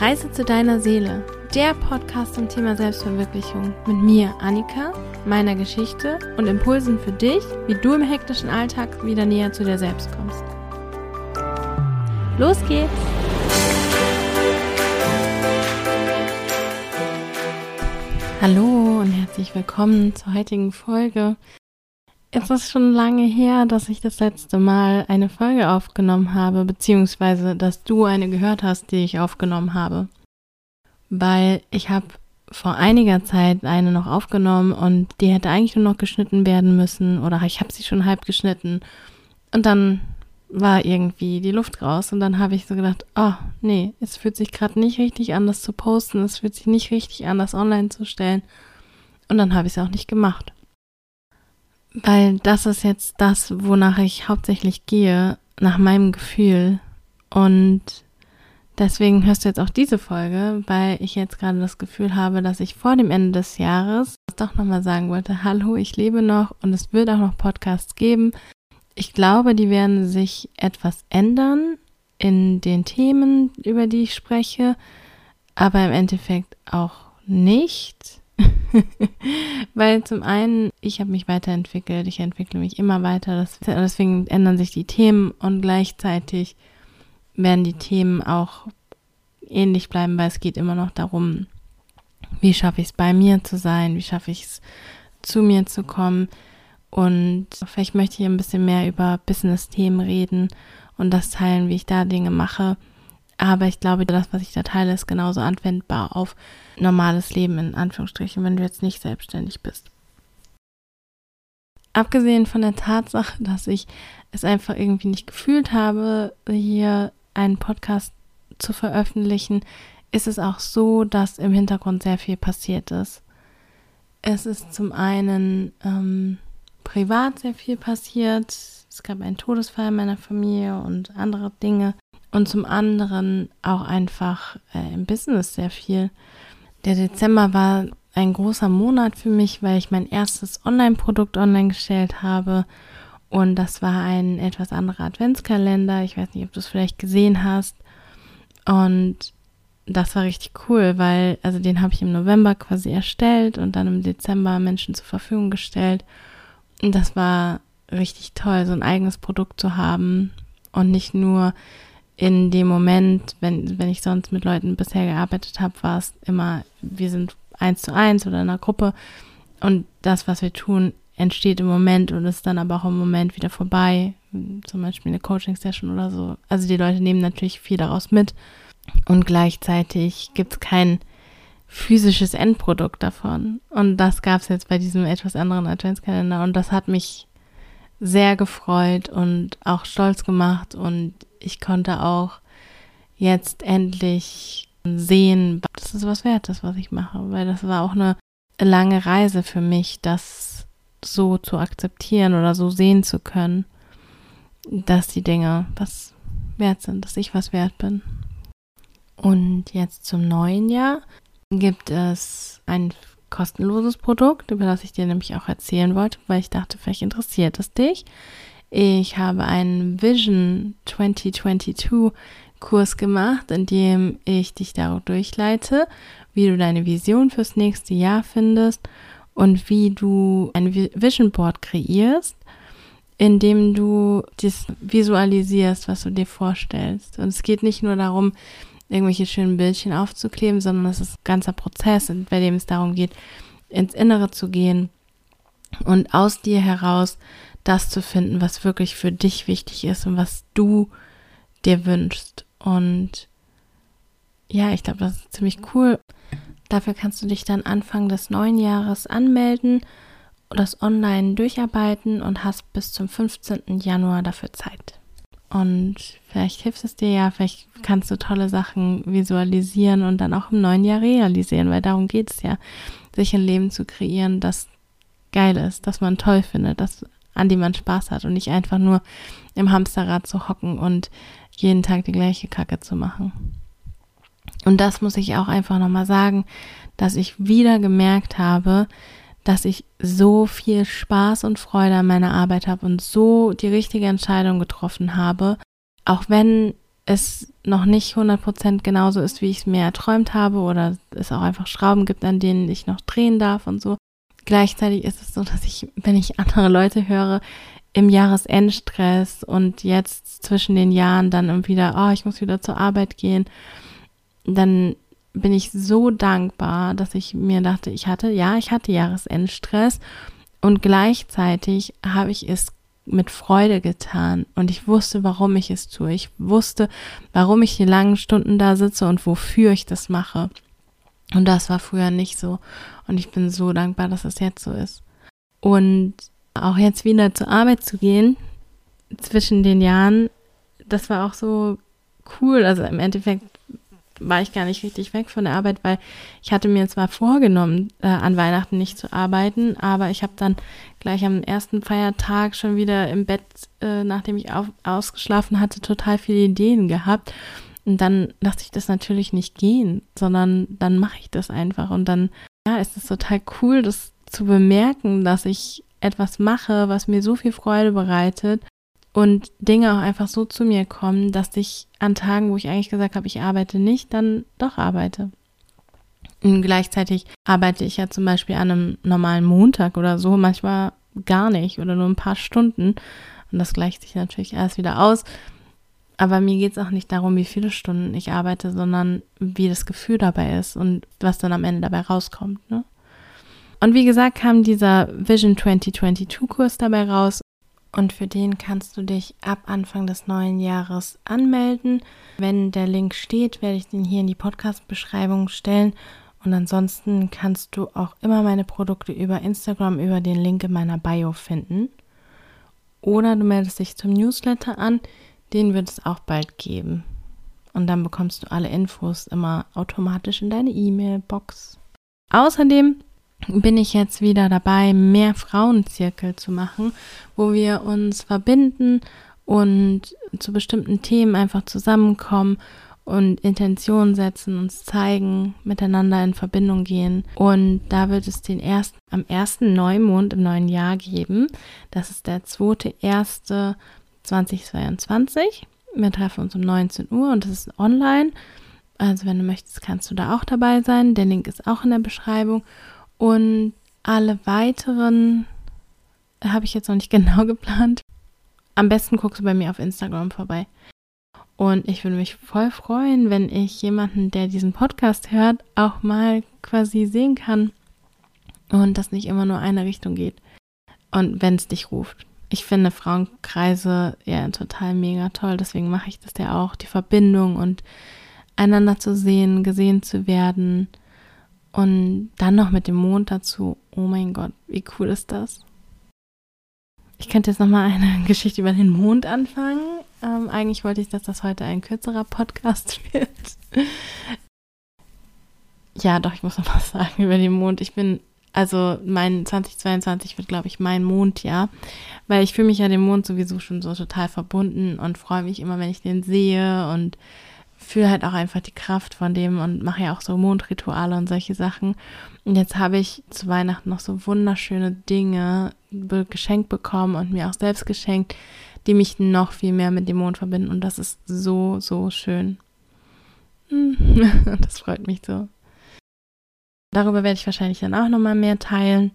Reise zu deiner Seele, der Podcast zum Thema Selbstverwirklichung mit mir, Annika, meiner Geschichte und Impulsen für dich, wie du im hektischen Alltag wieder näher zu dir selbst kommst. Los geht's! Hallo und herzlich willkommen zur heutigen Folge. Es ist schon lange her, dass ich das letzte Mal eine Folge aufgenommen habe, beziehungsweise dass du eine gehört hast, die ich aufgenommen habe. Weil ich habe vor einiger Zeit eine noch aufgenommen und die hätte eigentlich nur noch geschnitten werden müssen oder ich habe sie schon halb geschnitten und dann war irgendwie die Luft raus und dann habe ich so gedacht, oh nee, es fühlt sich gerade nicht richtig an, das zu posten, es fühlt sich nicht richtig an, das online zu stellen und dann habe ich es auch nicht gemacht. Weil das ist jetzt das, wonach ich hauptsächlich gehe, nach meinem Gefühl. Und deswegen hörst du jetzt auch diese Folge, weil ich jetzt gerade das Gefühl habe, dass ich vor dem Ende des Jahres doch nochmal sagen wollte, hallo, ich lebe noch und es wird auch noch Podcasts geben. Ich glaube, die werden sich etwas ändern in den Themen, über die ich spreche, aber im Endeffekt auch nicht. Weil zum einen, ich habe mich weiterentwickelt, ich entwickle mich immer weiter, deswegen ändern sich die Themen und gleichzeitig werden die Themen auch ähnlich bleiben, weil es geht immer noch darum, wie schaffe ich es bei mir zu sein, wie schaffe ich es zu mir zu kommen. Und vielleicht möchte ich ein bisschen mehr über Business-Themen reden und das teilen, wie ich da Dinge mache aber ich glaube, das, was ich da teile, ist genauso anwendbar auf normales Leben, in Anführungsstrichen, wenn du jetzt nicht selbstständig bist. Abgesehen von der Tatsache, dass ich es einfach irgendwie nicht gefühlt habe, hier einen Podcast zu veröffentlichen, ist es auch so, dass im Hintergrund sehr viel passiert ist. Es ist zum einen ähm, privat sehr viel passiert. Es gab einen Todesfall in meiner Familie und andere Dinge und zum anderen auch einfach äh, im Business sehr viel. Der Dezember war ein großer Monat für mich, weil ich mein erstes Online-Produkt online gestellt habe. Und das war ein etwas anderer Adventskalender. Ich weiß nicht, ob du es vielleicht gesehen hast. Und das war richtig cool, weil, also den habe ich im November quasi erstellt und dann im Dezember Menschen zur Verfügung gestellt. Und das war richtig toll, so ein eigenes Produkt zu haben und nicht nur in dem Moment, wenn, wenn ich sonst mit Leuten bisher gearbeitet habe, war es immer, wir sind eins zu eins oder in einer Gruppe. Und das, was wir tun, entsteht im Moment und ist dann aber auch im Moment wieder vorbei, zum Beispiel eine Coaching-Session oder so. Also die Leute nehmen natürlich viel daraus mit. Und gleichzeitig gibt es kein physisches Endprodukt davon. Und das gab es jetzt bei diesem etwas anderen Adventskalender. Und das hat mich sehr gefreut und auch stolz gemacht. Und ich konnte auch jetzt endlich sehen, dass es was wert ist, was ich mache, weil das war auch eine lange Reise für mich, das so zu akzeptieren oder so sehen zu können, dass die Dinge was wert sind, dass ich was wert bin. Und jetzt zum neuen Jahr gibt es ein kostenloses Produkt, über das ich dir nämlich auch erzählen wollte, weil ich dachte, vielleicht interessiert es dich. Ich habe einen Vision 2022 Kurs gemacht, in dem ich dich darauf durchleite, wie du deine Vision fürs nächste Jahr findest und wie du ein Vision Board kreierst, in dem du das visualisierst, was du dir vorstellst. Und es geht nicht nur darum, irgendwelche schönen Bildchen aufzukleben, sondern es ist ein ganzer Prozess, bei dem es darum geht, ins Innere zu gehen und aus dir heraus das zu finden, was wirklich für dich wichtig ist und was du dir wünschst. Und ja, ich glaube, das ist ziemlich cool. Dafür kannst du dich dann Anfang des neuen Jahres anmelden, das online durcharbeiten und hast bis zum 15. Januar dafür Zeit. Und vielleicht hilft es dir ja, vielleicht kannst du tolle Sachen visualisieren und dann auch im neuen Jahr realisieren, weil darum geht es ja, sich ein Leben zu kreieren, das geil ist, das man toll findet, das an die man Spaß hat und nicht einfach nur im Hamsterrad zu hocken und jeden Tag die gleiche Kacke zu machen. Und das muss ich auch einfach nochmal sagen, dass ich wieder gemerkt habe, dass ich so viel Spaß und Freude an meiner Arbeit habe und so die richtige Entscheidung getroffen habe, auch wenn es noch nicht 100% genauso ist, wie ich es mir erträumt habe oder es auch einfach Schrauben gibt, an denen ich noch drehen darf und so. Gleichzeitig ist es so, dass ich, wenn ich andere Leute höre, im Jahresendstress und jetzt zwischen den Jahren dann wieder, oh, ich muss wieder zur Arbeit gehen, dann bin ich so dankbar, dass ich mir dachte, ich hatte, ja, ich hatte Jahresendstress und gleichzeitig habe ich es mit Freude getan und ich wusste, warum ich es tue. Ich wusste, warum ich die langen Stunden da sitze und wofür ich das mache. Und das war früher nicht so. Und ich bin so dankbar, dass es jetzt so ist. Und auch jetzt wieder zur Arbeit zu gehen, zwischen den Jahren, das war auch so cool. Also im Endeffekt war ich gar nicht richtig weg von der Arbeit, weil ich hatte mir zwar vorgenommen, äh, an Weihnachten nicht zu arbeiten, aber ich habe dann gleich am ersten Feiertag schon wieder im Bett, äh, nachdem ich auf, ausgeschlafen hatte, total viele Ideen gehabt. Und dann lasse ich das natürlich nicht gehen, sondern dann mache ich das einfach. Und dann, ja, ist es total cool, das zu bemerken, dass ich etwas mache, was mir so viel Freude bereitet und Dinge auch einfach so zu mir kommen, dass ich an Tagen, wo ich eigentlich gesagt habe, ich arbeite nicht, dann doch arbeite. Und gleichzeitig arbeite ich ja zum Beispiel an einem normalen Montag oder so, manchmal gar nicht oder nur ein paar Stunden. Und das gleicht sich natürlich erst wieder aus. Aber mir geht es auch nicht darum, wie viele Stunden ich arbeite, sondern wie das Gefühl dabei ist und was dann am Ende dabei rauskommt. Ne? Und wie gesagt, kam dieser Vision 2022 Kurs dabei raus und für den kannst du dich ab Anfang des neuen Jahres anmelden. Wenn der Link steht, werde ich den hier in die Podcast-Beschreibung stellen. Und ansonsten kannst du auch immer meine Produkte über Instagram über den Link in meiner Bio finden. Oder du meldest dich zum Newsletter an, den wird es auch bald geben. Und dann bekommst du alle Infos immer automatisch in deine E-Mail-Box. Außerdem bin ich jetzt wieder dabei, mehr Frauenzirkel zu machen, wo wir uns verbinden und zu bestimmten Themen einfach zusammenkommen und Intentionen setzen, uns zeigen, miteinander in Verbindung gehen. Und da wird es den ersten, am ersten Neumond im neuen Jahr geben. Das ist der zweite erste 2022. Wir treffen uns um 19 Uhr und das ist online. Also wenn du möchtest, kannst du da auch dabei sein. Der Link ist auch in der Beschreibung. Und alle weiteren habe ich jetzt noch nicht genau geplant. Am besten guckst du bei mir auf Instagram vorbei. Und ich würde mich voll freuen, wenn ich jemanden, der diesen Podcast hört, auch mal quasi sehen kann und das nicht immer nur eine Richtung geht. Und wenn es dich ruft. Ich finde Frauenkreise ja total mega toll, deswegen mache ich das ja auch. Die Verbindung und einander zu sehen, gesehen zu werden und dann noch mit dem Mond dazu. Oh mein Gott, wie cool ist das? Ich könnte jetzt nochmal eine Geschichte über den Mond anfangen. Ähm, eigentlich wollte ich, dass das heute ein kürzerer Podcast wird. ja, doch, ich muss noch was sagen über den Mond. Ich bin, also mein 2022 wird, glaube ich, mein Mondjahr, weil ich fühle mich ja dem Mond sowieso schon so total verbunden und freue mich immer, wenn ich den sehe und fühle halt auch einfach die Kraft von dem und mache ja auch so Mondrituale und solche Sachen. Und jetzt habe ich zu Weihnachten noch so wunderschöne Dinge geschenkt bekommen und mir auch selbst geschenkt, die mich noch viel mehr mit dem Mond verbinden. Und das ist so, so schön. Das freut mich so. Darüber werde ich wahrscheinlich dann auch nochmal mehr teilen.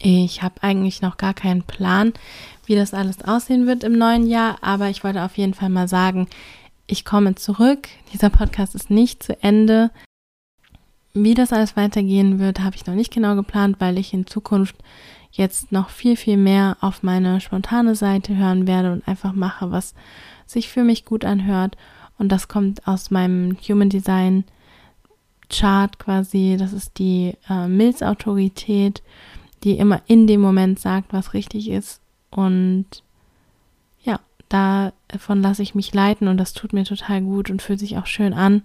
Ich habe eigentlich noch gar keinen Plan, wie das alles aussehen wird im neuen Jahr, aber ich wollte auf jeden Fall mal sagen, ich komme zurück. Dieser Podcast ist nicht zu Ende. Wie das alles weitergehen wird, habe ich noch nicht genau geplant, weil ich in Zukunft jetzt noch viel, viel mehr auf meine spontane Seite hören werde und einfach mache, was sich für mich gut anhört. Und das kommt aus meinem Human Design Chart quasi. Das ist die äh, Milz-Autorität, die immer in dem Moment sagt, was richtig ist. Und davon lasse ich mich leiten und das tut mir total gut und fühlt sich auch schön an.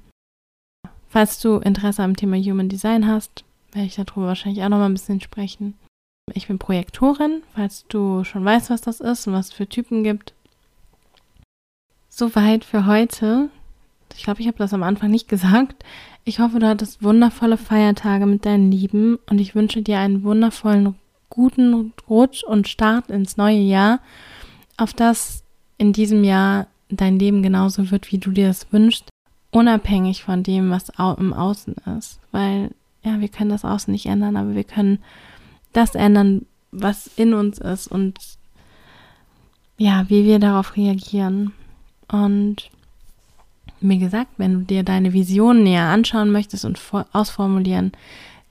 Falls du Interesse am Thema Human Design hast, werde ich darüber wahrscheinlich auch noch mal ein bisschen sprechen. Ich bin Projektorin, falls du schon weißt, was das ist und was es für Typen gibt. Soweit für heute. Ich glaube, ich habe das am Anfang nicht gesagt. Ich hoffe, du hattest wundervolle Feiertage mit deinen Lieben und ich wünsche dir einen wundervollen, guten Rutsch und Start ins neue Jahr, auf das in diesem Jahr dein Leben genauso wird, wie du dir es wünschst, unabhängig von dem, was im Außen ist. Weil, ja, wir können das Außen nicht ändern, aber wir können das ändern, was in uns ist und ja, wie wir darauf reagieren. Und wie gesagt, wenn du dir deine Vision näher anschauen möchtest und ausformulieren,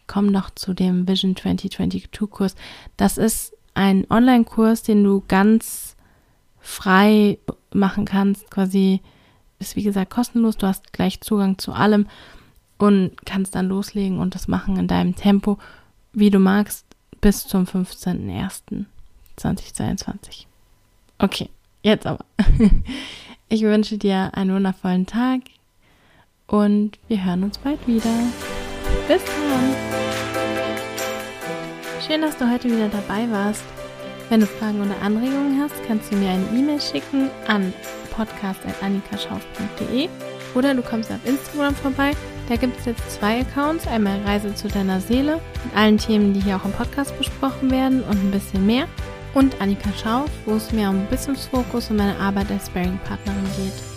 komm doch zu dem Vision 2022 Kurs. Das ist ein Online-Kurs, den du ganz frei machen kannst. Quasi ist wie gesagt kostenlos. Du hast gleich Zugang zu allem und kannst dann loslegen und das machen in deinem Tempo, wie du magst, bis zum 15.01.2022. Okay, jetzt aber. Ich wünsche dir einen wundervollen Tag und wir hören uns bald wieder. Bis dann. Schön, dass du heute wieder dabei warst. Wenn du Fragen oder Anregungen hast, kannst du mir eine E-Mail schicken an podcast.annikaschauf.de oder du kommst auf Instagram vorbei. Da gibt es jetzt zwei Accounts. Einmal Reise zu deiner Seele mit allen Themen, die hier auch im Podcast besprochen werden und ein bisschen mehr und Annika Schauf, wo es mir um Business Fokus und meine Arbeit als Sparing-Partnerin geht.